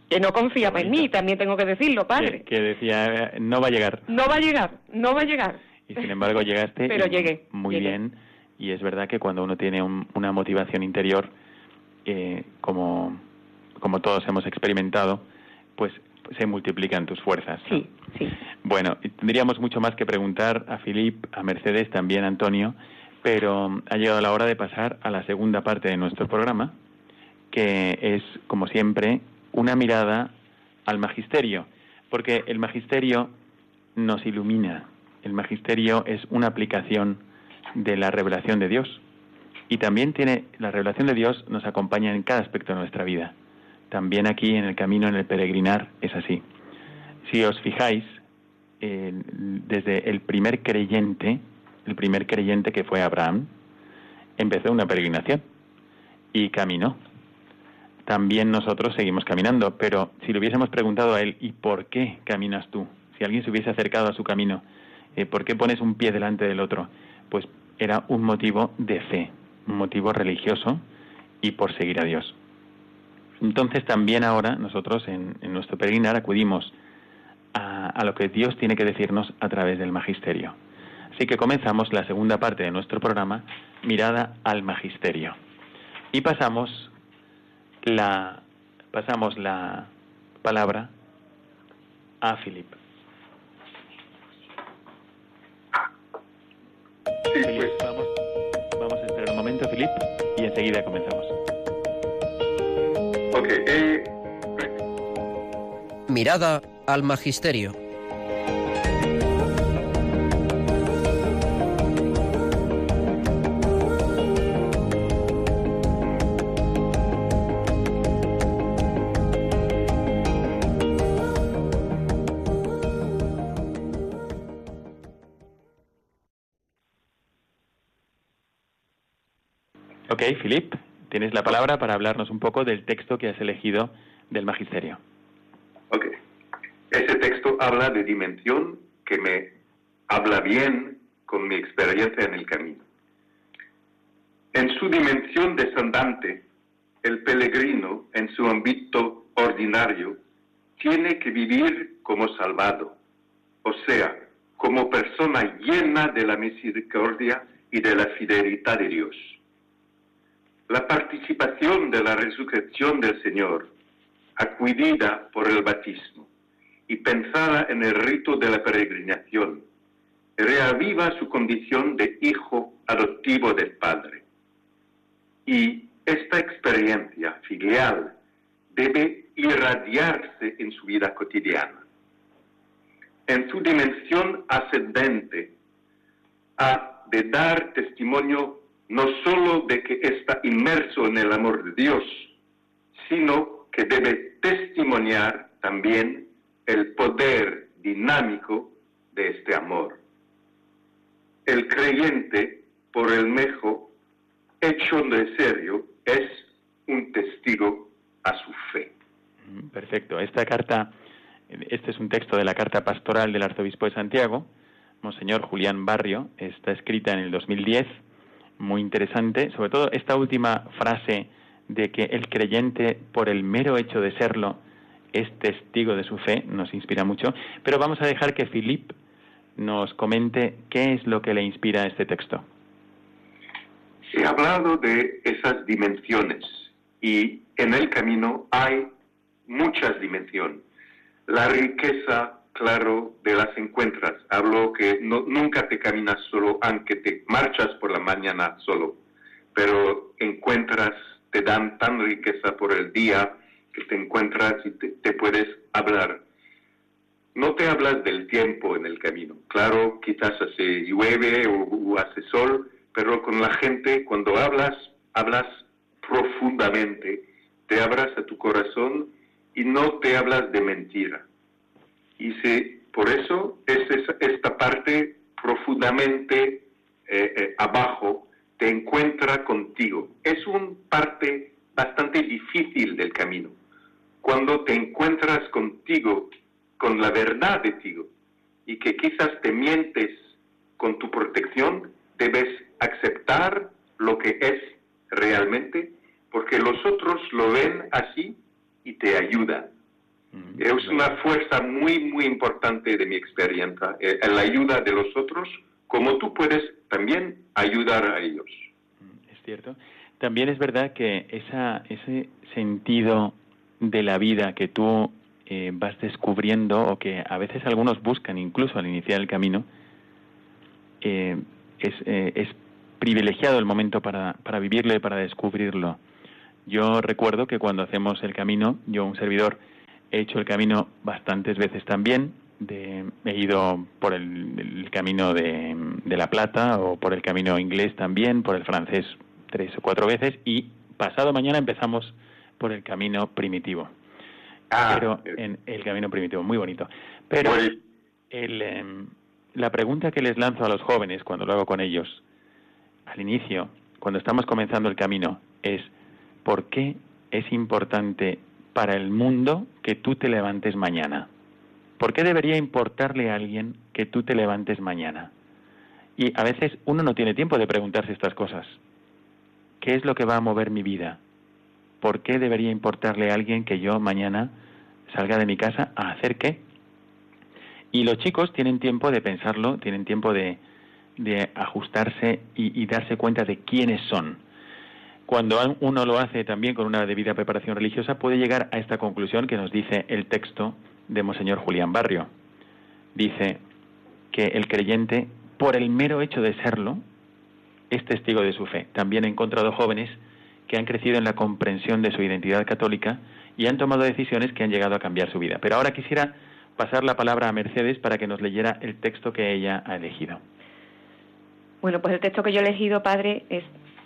Que no confiaba en mí, también tengo que decirlo, padre. Que, decía, no va a llegar. No va a llegar, no va a llegar. Y sin embargo llegaste. Pero llegué. Muy bien y es verdad que cuando uno tiene una motivación interior, eh, como, como todos hemos experimentado, pues se multiplican tus fuerzas. Sí, sí. Bueno, tendríamos mucho más que preguntar a Filip, a Mercedes, también a Antonio, pero ha llegado la hora de pasar a la segunda parte de nuestro programa, que es, como siempre, una mirada al magisterio, porque el magisterio nos ilumina, el magisterio es una aplicación de la revelación de Dios. Y también tiene, la revelación de Dios nos acompaña en cada aspecto de nuestra vida. También aquí en el camino, en el peregrinar, es así. Si os fijáis, desde el primer creyente, el primer creyente que fue Abraham, empezó una peregrinación y caminó. También nosotros seguimos caminando, pero si le hubiésemos preguntado a él, ¿y por qué caminas tú? Si alguien se hubiese acercado a su camino, eh, ¿por qué pones un pie delante del otro? Pues era un motivo de fe, un motivo religioso y por seguir a Dios. Entonces también ahora nosotros en, nuestro peregrinar acudimos a, a, lo que Dios tiene que decirnos a través del magisterio. Así que comenzamos la segunda parte de nuestro programa, Mirada al Magisterio. Y pasamos la, pasamos la palabra a Filipe. Pues. vamos, vamos a esperar un momento, Filip, y enseguida comenzamos. Ok. Eh... Mirada al Magisterio. Filip, tienes la palabra para hablarnos un poco del texto que has elegido del Magisterio. Ok. Ese texto habla de dimensión que me habla bien con mi experiencia en el camino. En su dimensión descendante, el peregrino, en su ámbito ordinario, tiene que vivir como salvado, o sea, como persona llena de la misericordia y de la fidelidad de Dios la participación de la resurrección del Señor, acudida por el bautismo y pensada en el rito de la peregrinación, reaviva su condición de hijo adoptivo del Padre. Y esta experiencia filial debe irradiarse en su vida cotidiana. En su dimensión ascendente, ha de dar testimonio no solo de que está inmerso en el amor de Dios, sino que debe testimoniar también el poder dinámico de este amor. El creyente, por el mejor hecho de serio, es un testigo a su fe. Mm, perfecto. Esta carta, este es un texto de la carta pastoral del arzobispo de Santiago, Monseñor Julián Barrio, está escrita en el 2010 muy interesante, sobre todo esta última frase de que el creyente, por el mero hecho de serlo, es testigo de su fe, nos inspira mucho, pero vamos a dejar que Philip nos comente qué es lo que le inspira a este texto. He hablado de esas dimensiones y en el camino hay muchas dimensiones. La riqueza, claro, de las encuentras. Hablo que no, nunca te caminas solo, aunque te marchas por la mañana solo, pero encuentras, te dan tan riqueza por el día que te encuentras y te, puedes hablar. No te hablas del tiempo en el camino. Claro, quizás hace llueve o, hace sol, pero con la gente cuando hablas, hablas profundamente, te abras a tu corazón y no te hablas de mentira. Y si, por eso es esta parte profundamente eh, eh, abajo te encuentra contigo. Es una parte bastante difícil del camino cuando te encuentras contigo, con la verdad de ti, y que quizás te mientes con tu protección, debes aceptar lo que es realmente, porque los otros lo ven así y te ayudan. Es una fuerza muy, muy importante de mi experiencia, eh, la ayuda de los otros, como tú puedes también ayudar a ellos. Mm, es cierto. También es verdad que esa, ese sentido de la vida que tú eh, vas descubriendo o que a veces algunos buscan incluso al iniciar el camino, eh, es, eh, es, privilegiado el momento para, para vivirlo y para descubrirlo. Yo recuerdo que cuando hacemos el camino, yo un servidor he hecho el camino bastantes veces también, de, he ido por el, el camino de, de, La Plata o por el camino inglés también, por el francés tres o cuatro veces y pasado mañana empezamos por el camino primitivo. Ah, pero en el camino primitivo, muy bonito. Pero el, em, la pregunta que les lanzo a los jóvenes cuando lo hago con ellos, al inicio, cuando estamos comenzando el camino, es ¿por qué es importante para el mundo que tú te levantes mañana? ¿Por qué debería importarle a alguien que tú te levantes mañana? Y a veces uno no tiene tiempo de preguntarse estas cosas. ¿Qué es lo que va a mover mi vida? ¿por qué debería importarle a alguien que yo mañana salga de mi casa a hacer qué? Y los chicos tienen tiempo de pensarlo, tienen tiempo de, ajustarse y, darse cuenta de quiénes son. Cuando uno lo hace también con una debida preparación religiosa, puede llegar a esta conclusión que nos dice el texto de Monseñor Julián Barrio. Dice que el creyente, por el mero hecho de serlo, es testigo de su fe. También he encontrado jóvenes que han crecido en la comprensión de su identidad católica y han tomado decisiones que han llegado a cambiar su vida. Pero ahora quisiera pasar la palabra a Mercedes para que nos leyera el texto que ella ha elegido. Bueno, pues el texto que yo he elegido, padre, es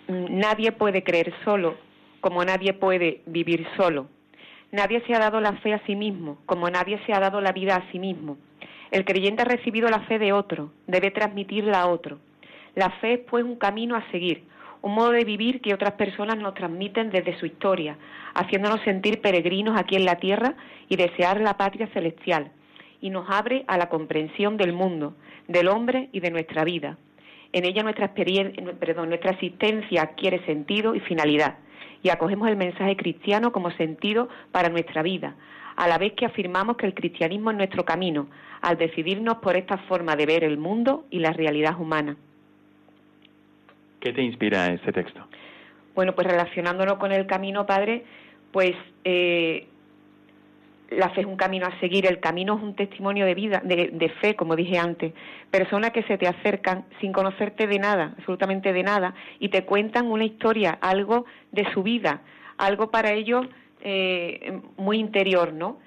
Nadie puede creer solo, como nadie puede vivir solo. Nadie se ha dado la fe a sí mismo, como nadie se ha dado la vida a sí mismo. El creyente ha recibido la fe de otro, debe transmitirla a otro. La fe es pues un camino a seguir, un modo de vivir que otras personas nos transmiten desde su historia, haciéndonos sentir peregrinos aquí en la tierra y desear la patria celestial, y nos abre a la comprensión del mundo, del hombre y de nuestra vida. En ella nuestra, experiencia, perdón, nuestra existencia adquiere sentido y finalidad, y acogemos el mensaje cristiano como sentido para nuestra vida, a la vez que afirmamos que el cristianismo es nuestro camino, al decidirnos por esta forma de ver el mundo y la realidad humana. ¿Qué te inspira este texto? Bueno, pues relacionándonos con el camino, Padre, pues eh, la fe es un camino a seguir, el camino es un testimonio de vida, de, fe, como dije antes. Personas que se te acercan sin conocerte de nada, absolutamente de nada, y te cuentan una historia, algo de su vida, algo para ellos eh, muy interior, ¿no?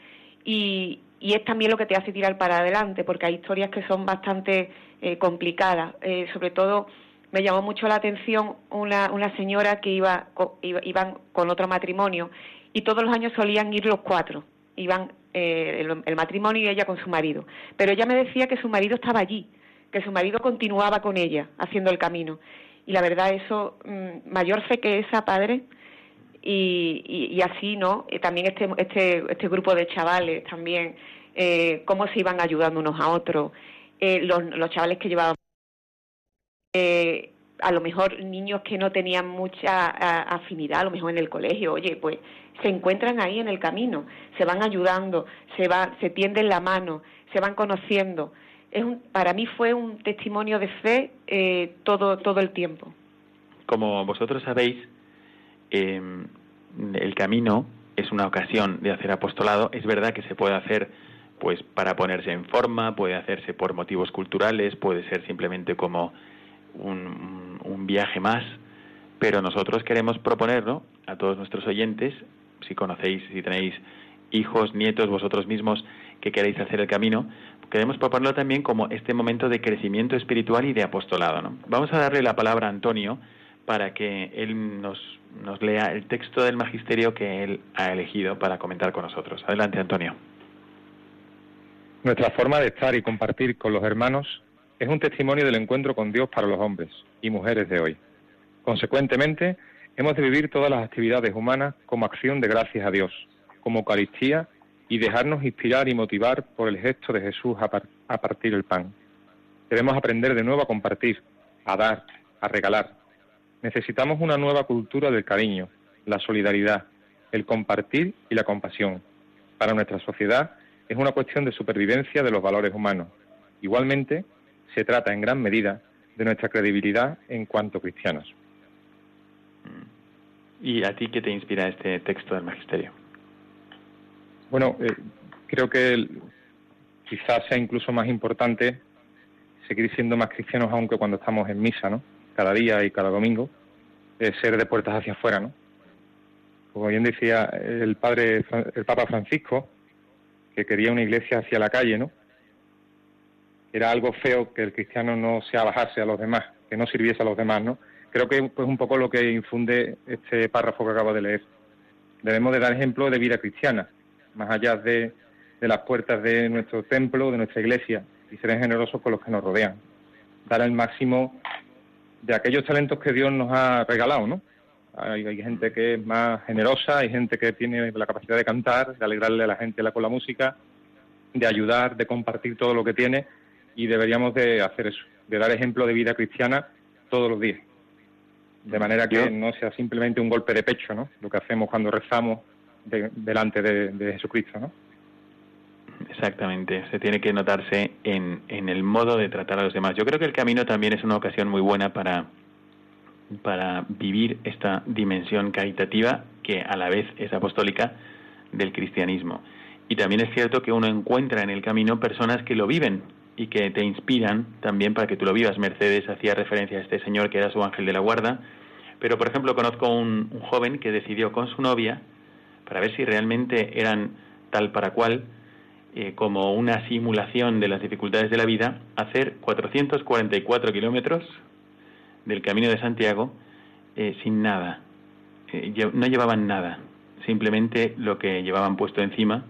Y, es también lo que te hace tirar para adelante, porque hay historias que son bastante eh, complicadas, sobre todo me llamó mucho la atención una, una señora que iba, iban con otro matrimonio y todos los años solían ir los cuatro, iban eh, el, matrimonio y ella con su marido. Pero ella me decía que su marido estaba allí, que su marido continuaba con ella haciendo el camino. Y la verdad, eso, mm, mayor fe que esa, padre, y, y, así, ¿no? también este, este, este grupo de chavales, también, eh, cómo se iban ayudando unos a otros, eh, los, los chavales que llevaban eh, a lo mejor niños que no tenían mucha afinidad, a lo mejor en el colegio, oye, pues se encuentran ahí en el camino, se van ayudando, se va, se tienden la mano, se van conociendo. Es un, para mí fue un testimonio de fe eh, todo todo el tiempo. Como vosotros sabéis, em, el camino es una ocasión de hacer apostolado. Es verdad que se puede hacer pues para ponerse en forma, puede hacerse por motivos culturales, puede ser simplemente como un viaje más, pero nosotros queremos proponerlo a todos nuestros oyentes, si conocéis, si tenéis hijos, nietos, vosotros mismos que queréis hacer el camino, queremos proponerlo también como este momento de crecimiento espiritual y de apostolado. ¿no? Vamos a darle la palabra a Antonio para que él nos, nos lea el texto del magisterio que él ha elegido para comentar con nosotros. Adelante, Antonio. Nuestra forma de estar y compartir con los hermanos es un testimonio del encuentro con Dios para los hombres y mujeres de hoy. Consecuentemente, hemos de vivir todas las actividades humanas como acción de gracias a Dios, como Eucaristía y dejarnos inspirar y motivar por el gesto de Jesús a, partir el pan. Debemos aprender de nuevo a compartir, a dar, a regalar. Necesitamos una nueva cultura del cariño, la solidaridad, el compartir y la compasión. Para nuestra sociedad, es una cuestión de supervivencia de los valores humanos. Igualmente, se trata en gran medida de nuestra credibilidad en cuanto cristianos. ¿Y a ti qué te inspira este texto del Magisterio? Bueno, eh, creo que quizás sea incluso más importante seguir siendo más cristianos aunque cuando estamos en misa, ¿no? Cada día y cada domingo, eh, ser de puertas hacia afuera, ¿no? Como bien decía el padre, el Papa Francisco, que quería una iglesia hacia la calle, ¿no? Era algo feo que el cristiano no se abajase a los demás, que no sirviese a los demás, ¿no? Creo que es un poco lo que infunde este párrafo que acabo de leer. Debemos de dar ejemplo de vida cristiana, más allá de, las puertas de nuestro templo, de nuestra iglesia, y ser generosos con los que nos rodean. Dar el máximo de aquellos talentos que Dios nos ha regalado, ¿no? Hay, gente que es más generosa, hay gente que tiene la capacidad de cantar, de alegrarle a la gente con la música, de ayudar, de compartir todo lo que tiene y deberíamos de hacer eso, de dar ejemplo de vida cristiana todos los días. De manera que no sea simplemente un golpe de pecho, ¿no? Lo que hacemos cuando rezamos delante de, Jesucristo, ¿no? Exactamente, se tiene que notarse en, en el modo de tratar a los demás. Yo creo que el camino también es una ocasión muy buena para para vivir esta dimensión caritativa que a la vez es apostólica del cristianismo. Y también es cierto que uno encuentra en el camino personas que lo viven y que te inspiran también para que tú lo vivas. Mercedes hacía referencia a este señor que era su ángel de la guarda, pero por ejemplo conozco un, un joven que decidió con su novia, para ver si realmente eran tal para cual, eh, como una simulación de las dificultades de la vida, hacer 444 kilómetros del Camino de Santiago eh, sin nada. Eh, no llevaban nada, simplemente lo que llevaban puesto encima,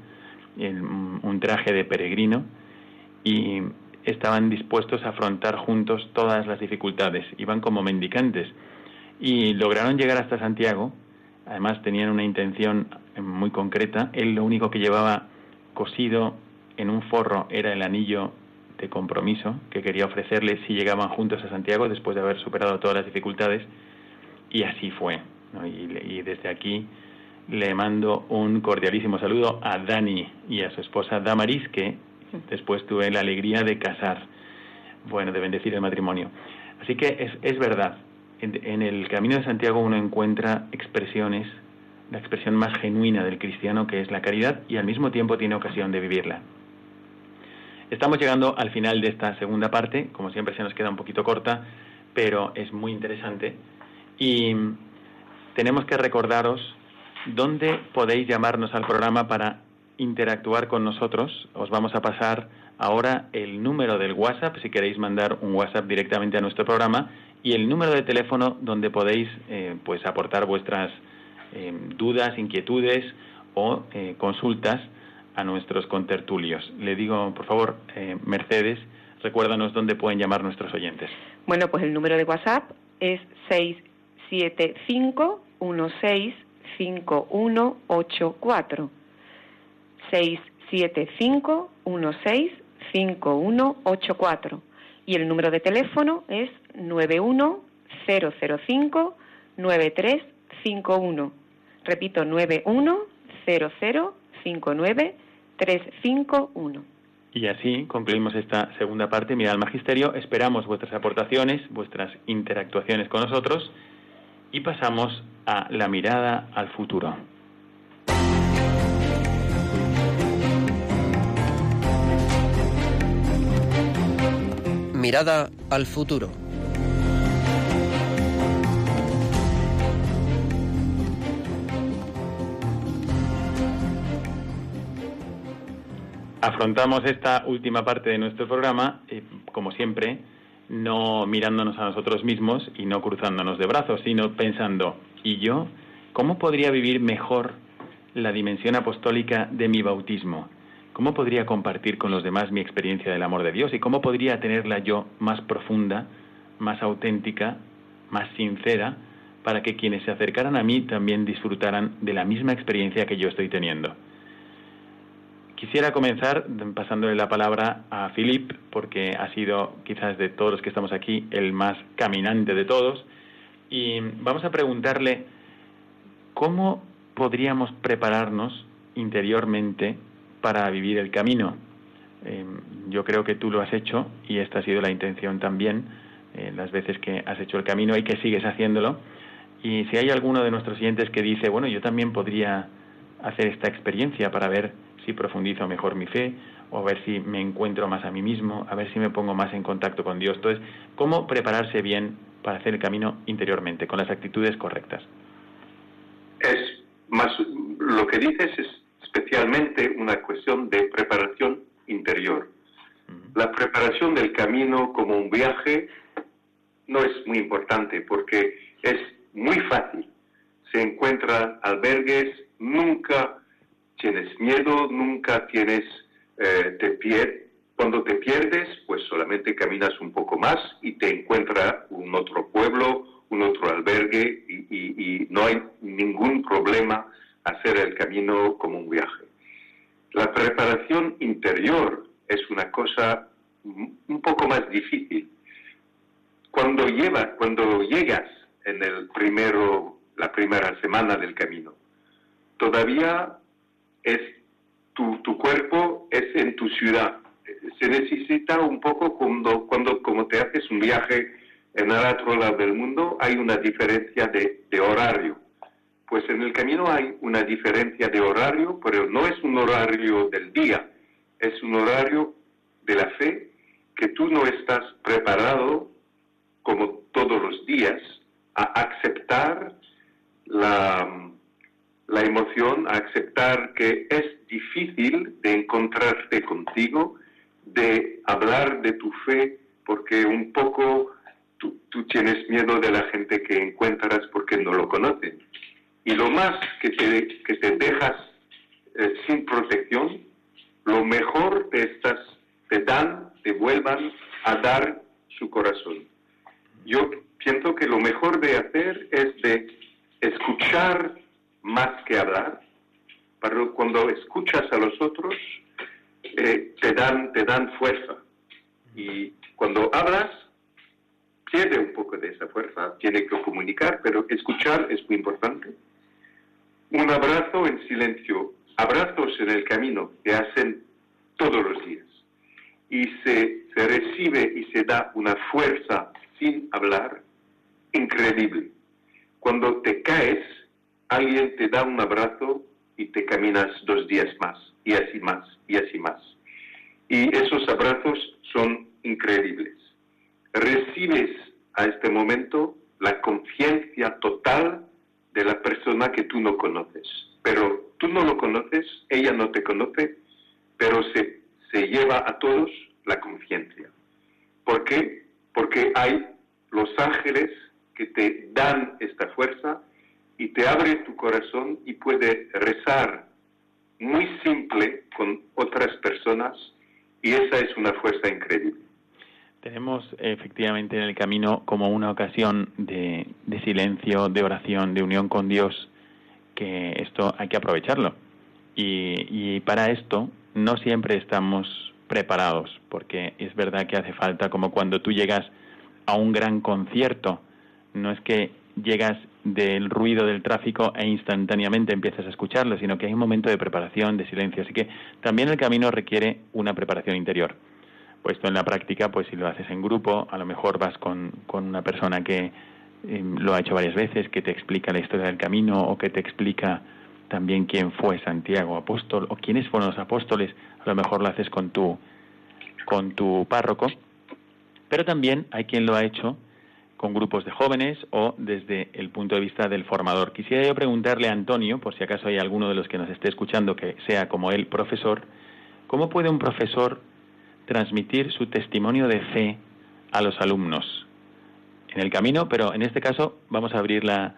un traje de peregrino, y estaban dispuestos a afrontar juntos todas las dificultades, iban como mendicantes. Y lograron llegar hasta Santiago, además tenían una intención muy concreta, él lo único que llevaba cosido en un forro era el anillo de compromiso que quería ofrecerle si llegaban juntos a Santiago después de haber superado todas las dificultades y así fue. Y, desde aquí le mando un cordialísimo saludo a Dani y a su esposa Damaris que después tuve la alegría de casar, bueno, de bendecir el matrimonio. Así que es, es verdad, en el camino de Santiago uno encuentra expresiones, la expresión más genuina del cristiano que es la caridad y al mismo tiempo tiene ocasión de vivirla. Estamos llegando al final de esta segunda parte, como siempre se nos queda un poquito corta, pero es muy interesante. Y tenemos que recordaros dónde podéis llamarnos al programa para interactuar con nosotros. Os vamos a pasar ahora el número del WhatsApp, si queréis mandar un WhatsApp directamente a nuestro programa, y el número de teléfono donde podéis eh, pues aportar vuestras eh, dudas, inquietudes o eh, consultas a nuestros contertulios. Le digo, por favor, eh, Mercedes, recuérdanos dónde pueden llamar nuestros oyentes. Bueno, pues el número de WhatsApp es 675-165184. 675-165184. Y el número de teléfono es 91 005 9351. Repito, 910059 351. Y así concluimos esta segunda parte, Mira al Magisterio. Esperamos vuestras aportaciones, vuestras interactuaciones con nosotros y pasamos a la mirada al futuro. Mirada al futuro. Afrontamos esta última parte de nuestro programa, eh, como siempre, no mirándonos a nosotros mismos y no cruzándonos de brazos, sino pensando, ¿y yo cómo podría vivir mejor la dimensión apostólica de mi bautismo? ¿Cómo podría compartir con los demás mi experiencia del amor de Dios? ¿Y cómo podría tenerla yo más profunda, más auténtica, más sincera, para que quienes se acercaran a mí también disfrutaran de la misma experiencia que yo estoy teniendo? Quisiera comenzar pasándole la palabra a Philip, porque ha sido quizás de todos los que estamos aquí el más caminante de todos. Y vamos a preguntarle cómo podríamos prepararnos interiormente para vivir el camino. Eh, yo creo que tú lo has hecho y esta ha sido la intención también, eh, las veces que has hecho el camino y que sigues haciéndolo. Y si hay alguno de nuestros siguientes que dice, bueno, yo también podría hacer esta experiencia para ver si profundizo mejor mi fe o a ver si me encuentro más a mí mismo, a ver si me pongo más en contacto con Dios. Entonces, ¿cómo prepararse bien para hacer el camino interiormente, con las actitudes correctas? Es más, lo que dices es especialmente una cuestión de preparación interior. La preparación del camino como un viaje no es muy importante porque es muy fácil. Se encuentran albergues, nunca tienes miedo, nunca tienes, eh, te pier cuando te pierdes, pues solamente caminas un poco más y te encuentra un otro pueblo, un otro albergue y, no hay ningún problema hacer el camino como un viaje. La preparación interior es una cosa un poco más difícil. Cuando, lleva, cuando llegas en el primero, la primera semana del camino, todavía es tu, cuerpo es en tu ciudad. Se necesita un poco cuando, cuando como te haces un viaje en el otro lado del mundo, hay una diferencia de horario. Pues en el camino hay una diferencia de horario, pero no es un horario del día, es un horario de la fe que tú no estás preparado, como todos los días, a aceptar la, la emoción a aceptar que es difícil de encontrarte contigo, de hablar de tu fe, porque un poco tú, tienes miedo de la gente que encuentras porque no lo conocen. Y lo más que te, que te dejas sin protección, lo mejor te, estás, te dan, te vuelvan a dar su corazón. Yo pienso que lo mejor de hacer es de escuchar más que hablar, pero cuando escuchas a los otros, eh, te, dan, te dan fuerza. Y cuando hablas, pierde un poco de esa fuerza, tiene que comunicar, pero escuchar es muy importante. Un abrazo en silencio, abrazos en el camino que hacen todos los días. Y se, se recibe y se da una fuerza sin hablar increíble. Cuando te caes, alguien te da un abrazo y te caminas dos días más, y así más, y así más. Y esos abrazos son increíbles. Recibes a este momento la conciencia total de la persona que tú no conoces. Pero tú no lo conoces, ella no te conoce, pero se, se lleva a todos la conciencia. ¿Por qué? Porque hay los ángeles que te dan esta fuerza y te abre tu corazón y puede rezar muy simple con otras personas y esa es una fuerza increíble. Tenemos efectivamente en el camino como una ocasión de, silencio, de oración, de unión con Dios, que esto hay que aprovecharlo. Y, y para esto no siempre estamos preparados, porque es verdad que hace falta, como cuando tú llegas a un gran concierto, no es que llegas del ruido del tráfico e instantáneamente empiezas a escucharlo, sino que hay un momento de preparación, de silencio. Así que también el camino requiere una preparación interior. Puesto en la práctica, pues si lo haces en grupo, a lo mejor vas con, con una persona que em, lo ha hecho varias veces, que te explica la historia del camino o que te explica también quién fue Santiago apóstol o quiénes fueron los apóstoles, a lo mejor lo haces con tu, con tu párroco. Pero también hay quien lo ha hecho con grupos de jóvenes o desde el punto de vista del formador. Quisiera yo preguntarle a Antonio, por si acaso hay alguno de los que nos esté escuchando que sea como él profesor, ¿cómo puede un profesor transmitir su testimonio de fe a los alumnos en el camino? Pero en este caso vamos a abrir la,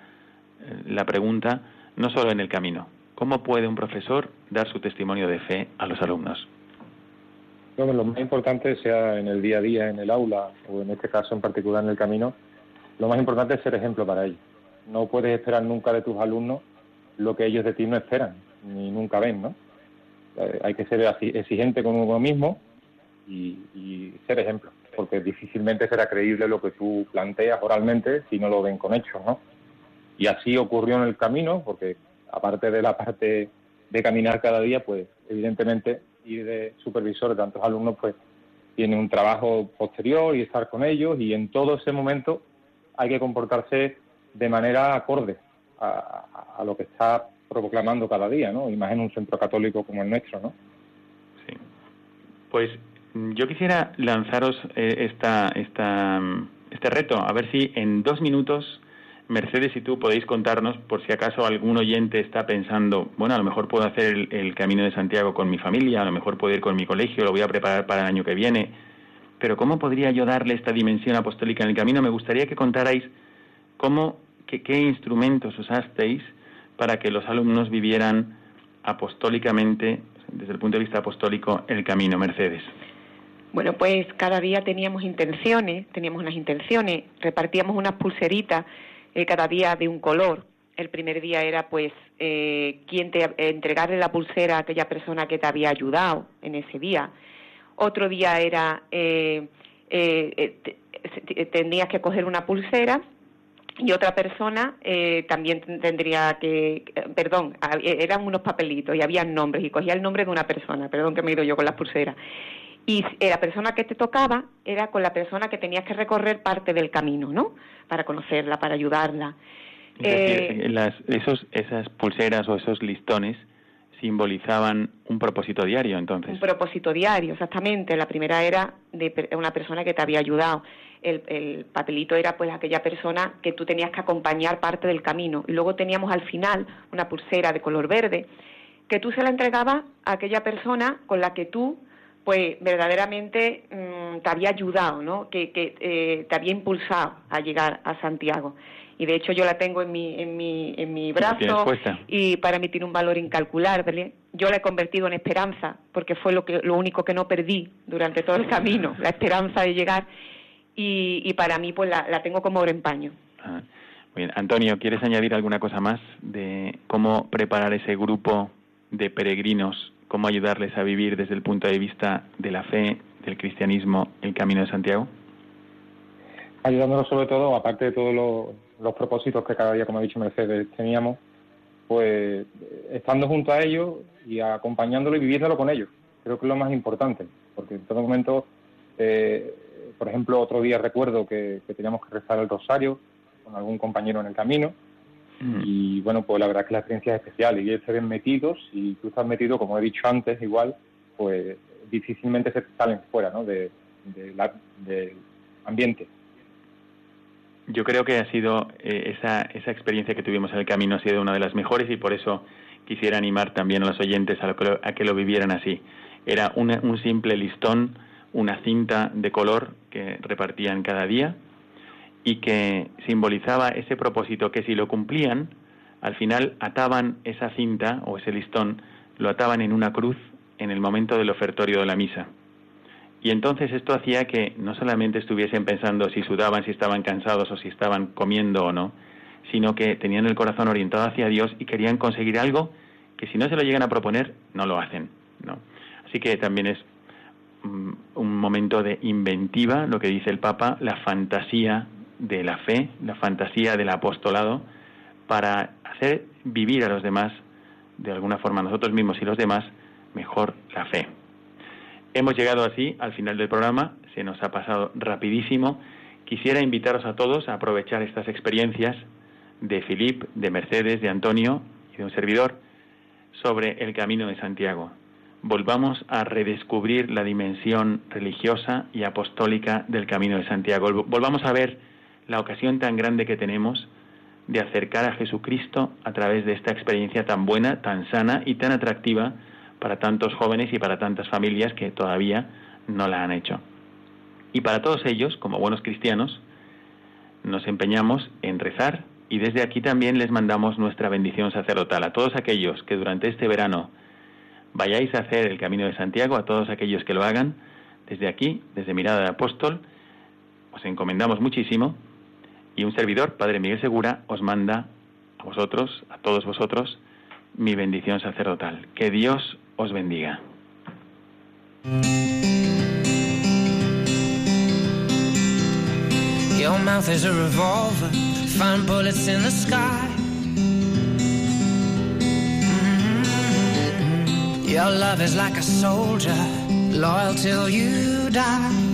la pregunta no solo en el camino. ¿Cómo puede un profesor dar su testimonio de fe a los alumnos? lo más importante, sea en el día a día, en el aula o en este caso en particular en el camino, lo más importante es ser ejemplo para ellos. No puedes esperar nunca de tus alumnos lo que ellos de ti no esperan, ni nunca ven, ¿no? Eh, hay que ser exigente con uno mismo y, ser ejemplo, porque difícilmente será creíble lo que tú planteas oralmente si no lo ven con hechos, ¿no? Y así ocurrió en el camino, porque aparte de la parte de caminar cada día, pues evidentemente ir de supervisor de tantos alumnos, pues tiene un trabajo posterior y estar con ellos y en todo ese momento hay que comportarse de manera acorde a, lo que está proclamando cada día, ¿no? Imagina un centro católico como el nuestro, ¿no? Sí. Pues yo quisiera lanzaros eh, esta, esta, mm, este reto, a ver si en dos minutos Mercedes y tú podéis contarnos, por si acaso algún oyente está pensando, bueno, a lo mejor puedo hacer el, el, Camino de Santiago con mi familia, a lo mejor puedo ir con mi colegio, lo voy a preparar para el año que viene, pero ¿cómo podría yo darle esta dimensión apostólica en el camino? Me gustaría que contarais cómo, qué instrumentos usasteis para que los alumnos vivieran apostólicamente, desde el punto de vista apostólico, el camino, Mercedes. Bueno, pues cada día teníamos intenciones, teníamos unas intenciones, repartíamos unas pulseritas eh, cada día de un color. El primer día era pues eh, quién te entregarle la pulsera a aquella persona que te había ayudado en ese día otro día era, eh, eh, eh tendrías que coger una pulsera y otra persona eh, también tendría que, perdón, eran unos papelitos y había nombres y cogía el nombre de una persona, perdón que me he ido yo con las pulseras. Y la persona que te tocaba era con la persona que tenías que recorrer parte del camino, ¿no? Para conocerla, para ayudarla. las, esos, esas pulseras o esos listones simbolizaban un propósito diario, entonces. Un propósito diario, exactamente. La primera era de una persona que te había ayudado. El, papelito era pues aquella persona que tú tenías que acompañar parte del camino. Y luego teníamos al final una pulsera de color verde que tú se la entregabas a aquella persona con la que tú pues verdaderamente mm, te había ayudado, ¿no? Que, que eh, te había impulsado a llegar a Santiago y de hecho yo la tengo en mi, en mi, en mi brazo y para mí tiene un valor incalculable. Yo la he convertido en esperanza porque fue lo, que, lo único que no perdí durante todo el camino, la esperanza de llegar y, y para mí pues la, tengo como oro en paño. Ah, bien. Antonio, ¿quieres añadir alguna cosa más de cómo preparar ese grupo de peregrinos, cómo ayudarles a vivir desde el punto de vista de la fe, del cristianismo, el camino de Santiago? Ayudándolos sobre todo, aparte de todo lo, los propósitos que cada día, como ha dicho Mercedes, teníamos, pues estando junto a ellos y acompañándolo y viviéndolo con ellos. Creo que es lo más importante, porque en todo momento, eh, por ejemplo, otro día recuerdo que, teníamos que rezar el rosario con algún compañero en el camino, mm. y bueno, pues la verdad es que la experiencia es especial y ellos se ven metidos y tú estás metido, como he dicho antes, igual, pues difícilmente se salen fuera ¿no? de, del ambiente. Yo creo que ha sido eh, esa, esa experiencia que tuvimos en el camino ha sido una de las mejores y por eso quisiera animar también a los oyentes a, que, lo, a que lo vivieran así. Era un simple listón, una cinta de color que repartían cada día y que simbolizaba ese propósito que si lo cumplían, al final ataban esa cinta o ese listón, lo ataban en una cruz en el momento del ofertorio de la misa. Y entonces esto hacía que no solamente estuviesen pensando si sudaban, si estaban cansados o si estaban comiendo o no, sino que tenían el corazón orientado hacia Dios y querían conseguir algo que si no se lo llegan a proponer, no lo hacen. ¿no? Así que también es mm, un momento de inventiva, lo que dice el Papa, la fantasía de la fe, la fantasía del apostolado, para hacer vivir a los demás, de alguna forma nosotros mismos y los demás, mejor la fe. Hemos llegado así al final del programa, se nos ha pasado rapidísimo. Quisiera invitaros a todos a aprovechar estas experiencias de Filip, de Mercedes, de Antonio y de un servidor sobre el camino de Santiago. Volvamos a redescubrir la dimensión religiosa y apostólica del camino de Santiago. Volvamos a ver la ocasión tan grande que tenemos de acercar a Jesucristo a través de esta experiencia tan buena, tan sana y tan atractiva para tantos jóvenes y para tantas familias que todavía no la han hecho. Y para todos ellos, como buenos cristianos, nos empeñamos en rezar y desde aquí también les mandamos nuestra bendición sacerdotal a todos aquellos que durante este verano vayáis a hacer el camino de Santiago, a todos aquellos que lo hagan, desde aquí, desde Mirada de Apóstol, os encomendamos muchísimo y un servidor, Padre Miguel Segura, os manda a vosotros, a todos vosotros, mi bendición sacerdotal. Que Dios os bendiga. Your mouth is a revolver, find bullets in the sky. Mm-hmm. Your love is like a soldier, loyal till you die.